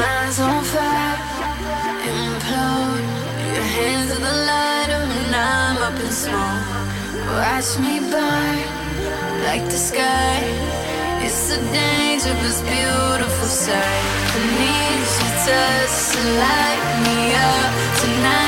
Mind's on fire, implode. Your hands are the light of me, I'm up in smoke. Watch me burn like the sky. It's a dangerous, beautiful sight. I need your touch to light me up tonight.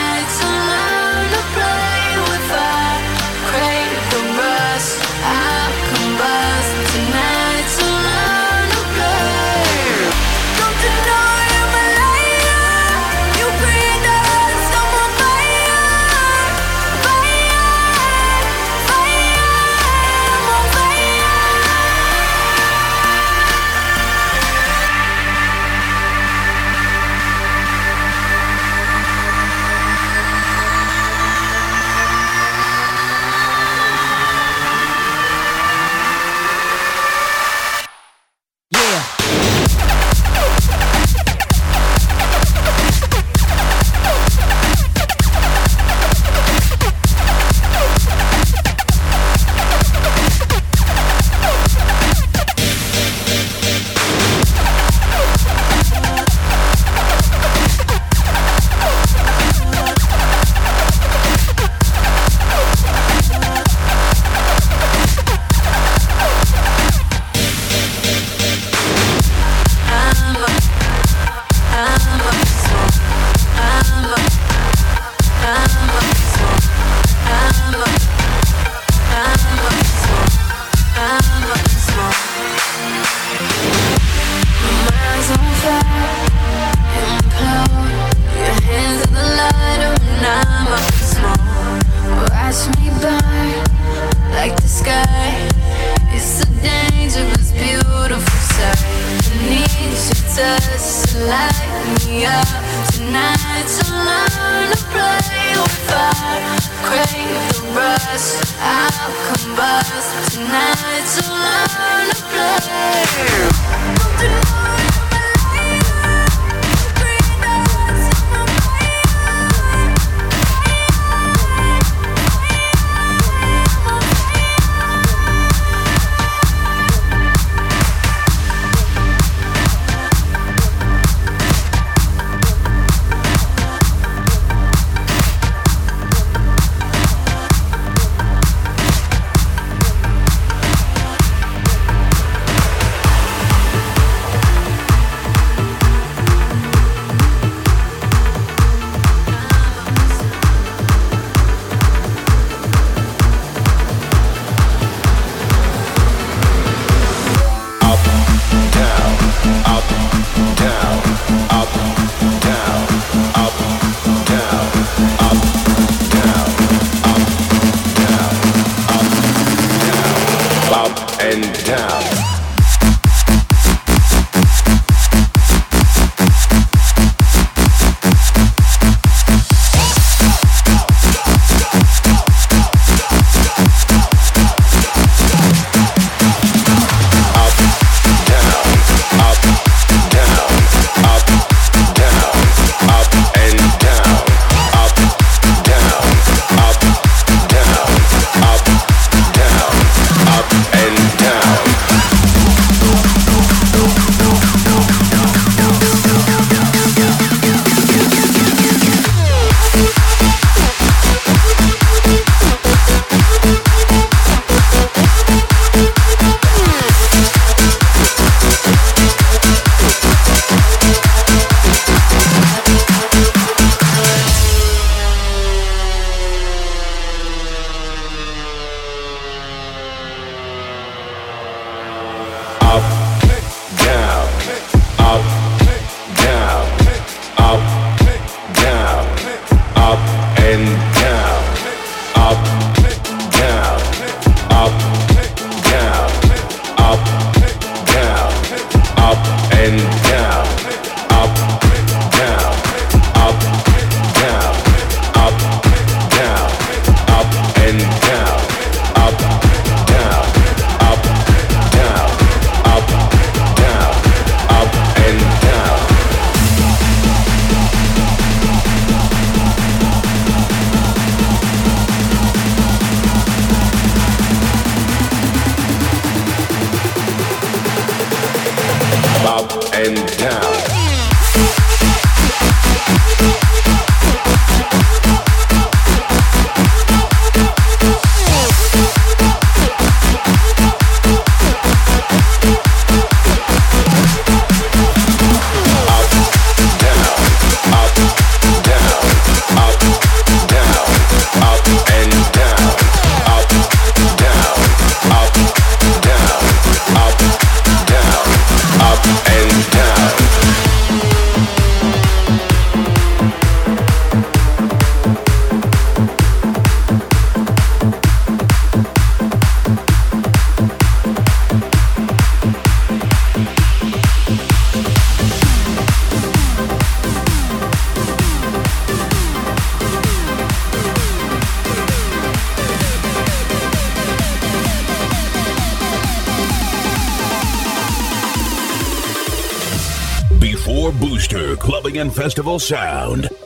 Festival sound.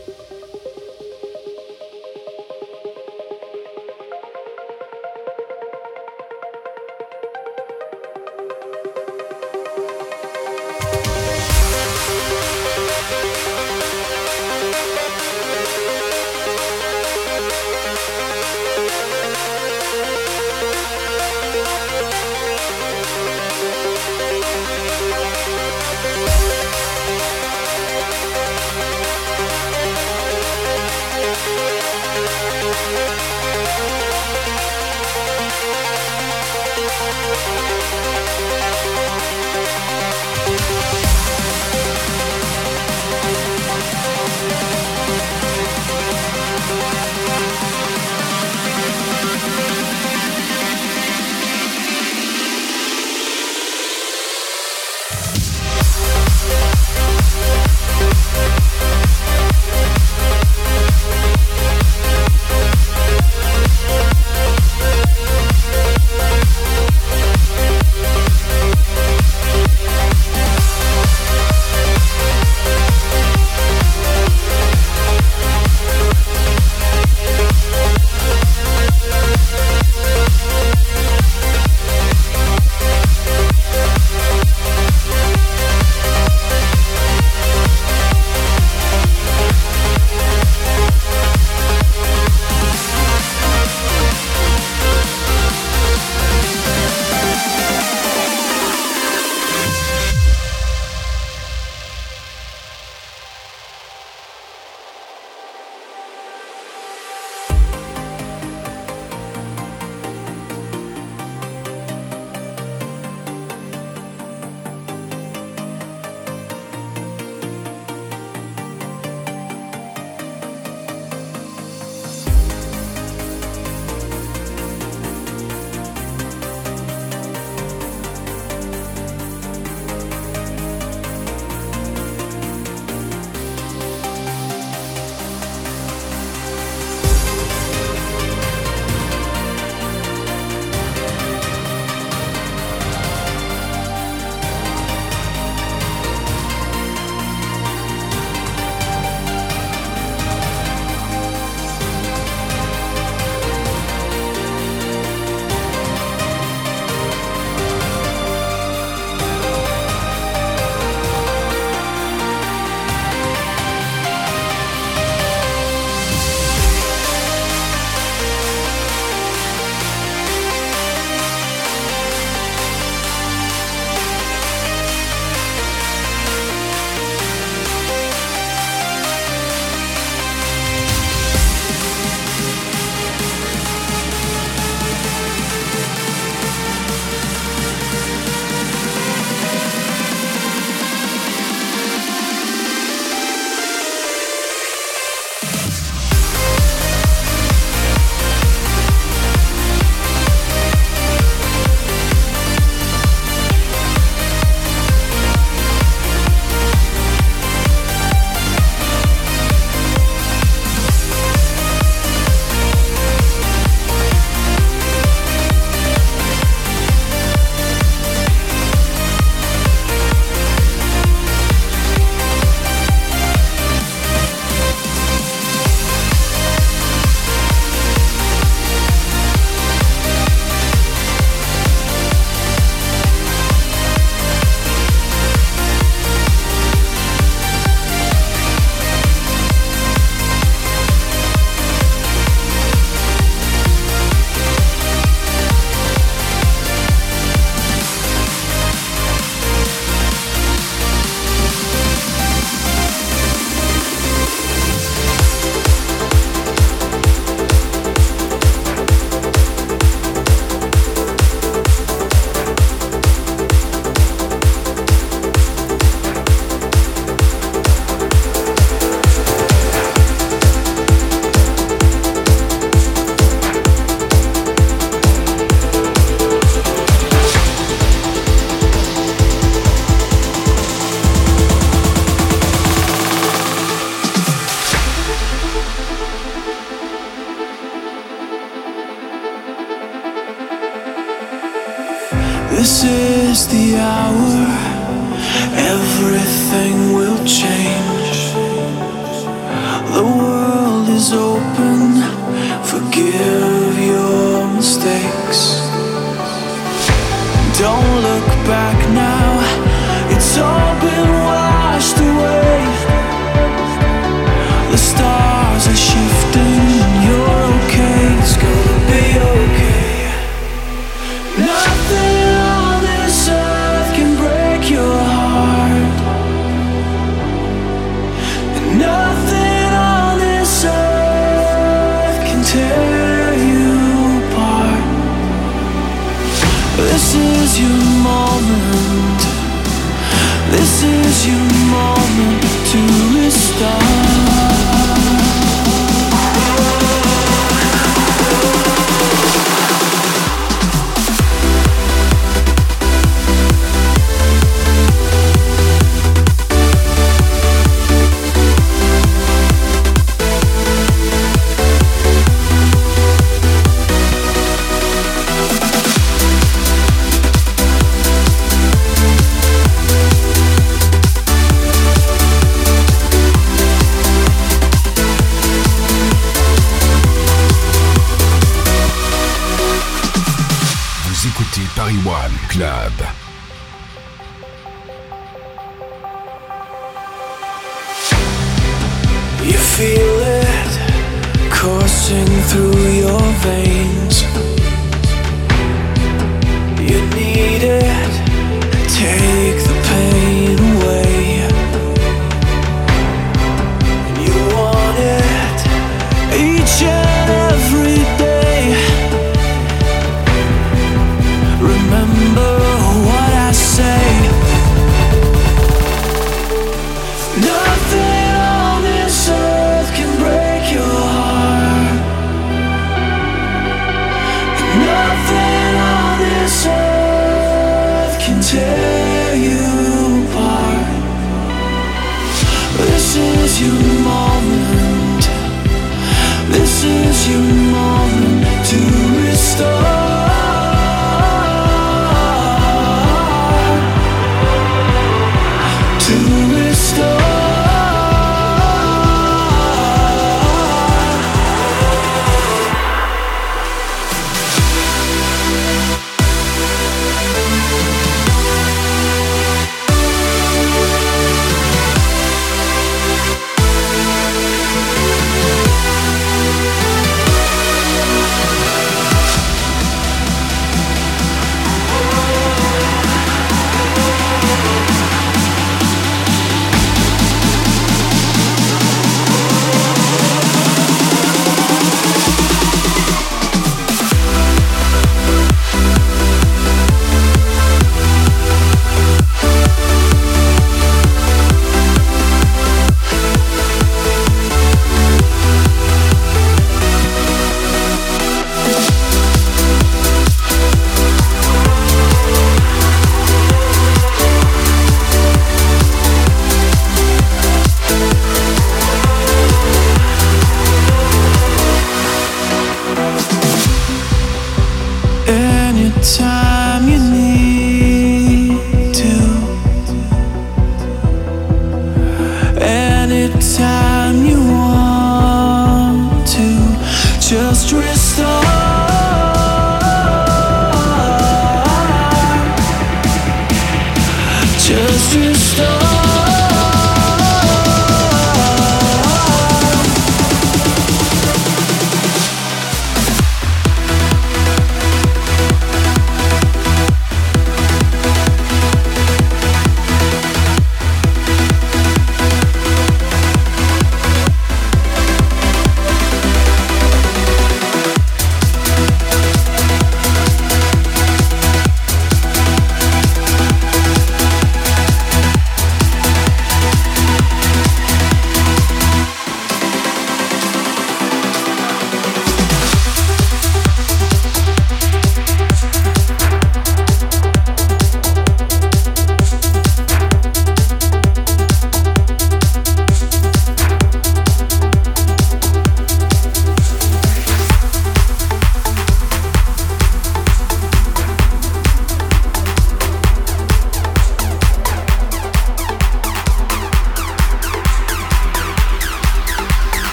This is the hour, everything will change. The world is open, forgive your mistakes. Don't look back now, it's all been.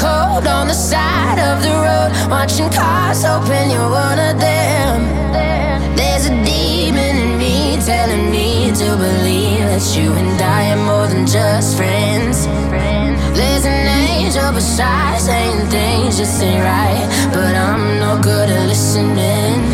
cold on the side of the road, watching cars, hoping you're one of them. There's a demon in me telling me to believe that you and I are more than just friends. There's an angel beside saying things just ain't right, but I'm no good at listening.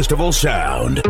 Festival sound.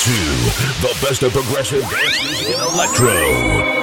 Mumitsu, the best of progressive dance music and electro.